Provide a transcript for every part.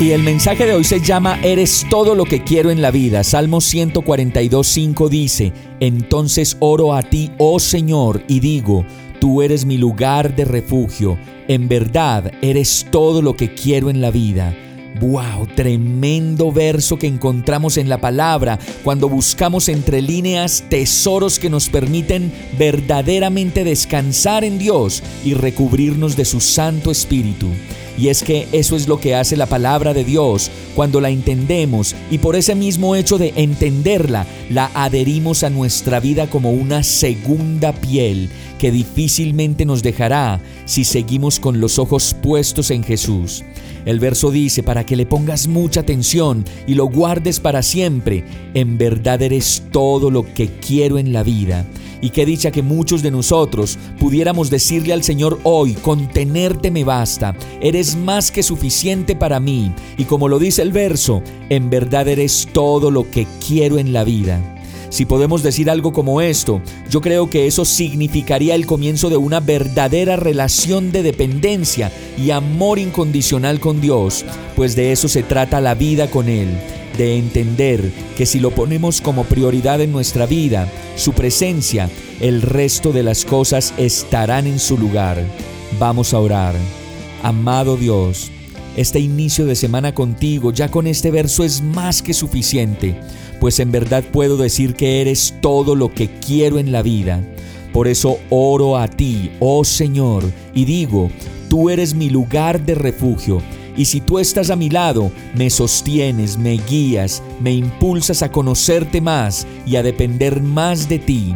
Y el mensaje de hoy se llama Eres todo lo que quiero en la vida. Salmo 142.5 dice, Entonces oro a ti, oh Señor, y digo, Tú eres mi lugar de refugio. En verdad, eres todo lo que quiero en la vida. ¡Wow! Tremendo verso que encontramos en la palabra cuando buscamos entre líneas tesoros que nos permiten verdaderamente descansar en Dios y recubrirnos de su Santo Espíritu. Y es que eso es lo que hace la palabra de Dios cuando la entendemos y por ese mismo hecho de entenderla, la adherimos a nuestra vida como una segunda piel que difícilmente nos dejará si seguimos con los ojos puestos en Jesús. El verso dice, para que le pongas mucha atención y lo guardes para siempre, en verdad eres todo lo que quiero en la vida. Y qué dicha que muchos de nosotros pudiéramos decirle al Señor hoy, contenerte me basta, eres más que suficiente para mí. Y como lo dice el verso, en verdad eres todo lo que quiero en la vida. Si podemos decir algo como esto, yo creo que eso significaría el comienzo de una verdadera relación de dependencia y amor incondicional con Dios, pues de eso se trata la vida con Él de entender que si lo ponemos como prioridad en nuestra vida, su presencia, el resto de las cosas estarán en su lugar. Vamos a orar. Amado Dios, este inicio de semana contigo ya con este verso es más que suficiente, pues en verdad puedo decir que eres todo lo que quiero en la vida. Por eso oro a ti, oh Señor, y digo, tú eres mi lugar de refugio y si tú estás a mi lado, me sostienes, me guías, me impulsas a conocerte más y a depender más de ti.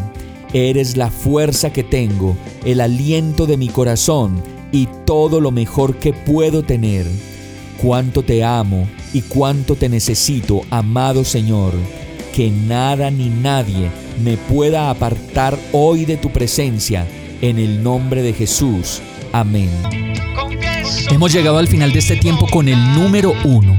Eres la fuerza que tengo, el aliento de mi corazón y todo lo mejor que puedo tener. Cuánto te amo y cuánto te necesito, amado Señor. Que nada ni nadie me pueda apartar hoy de tu presencia. En el nombre de Jesús. Amén. Hemos llegado al final de este tiempo con el número uno.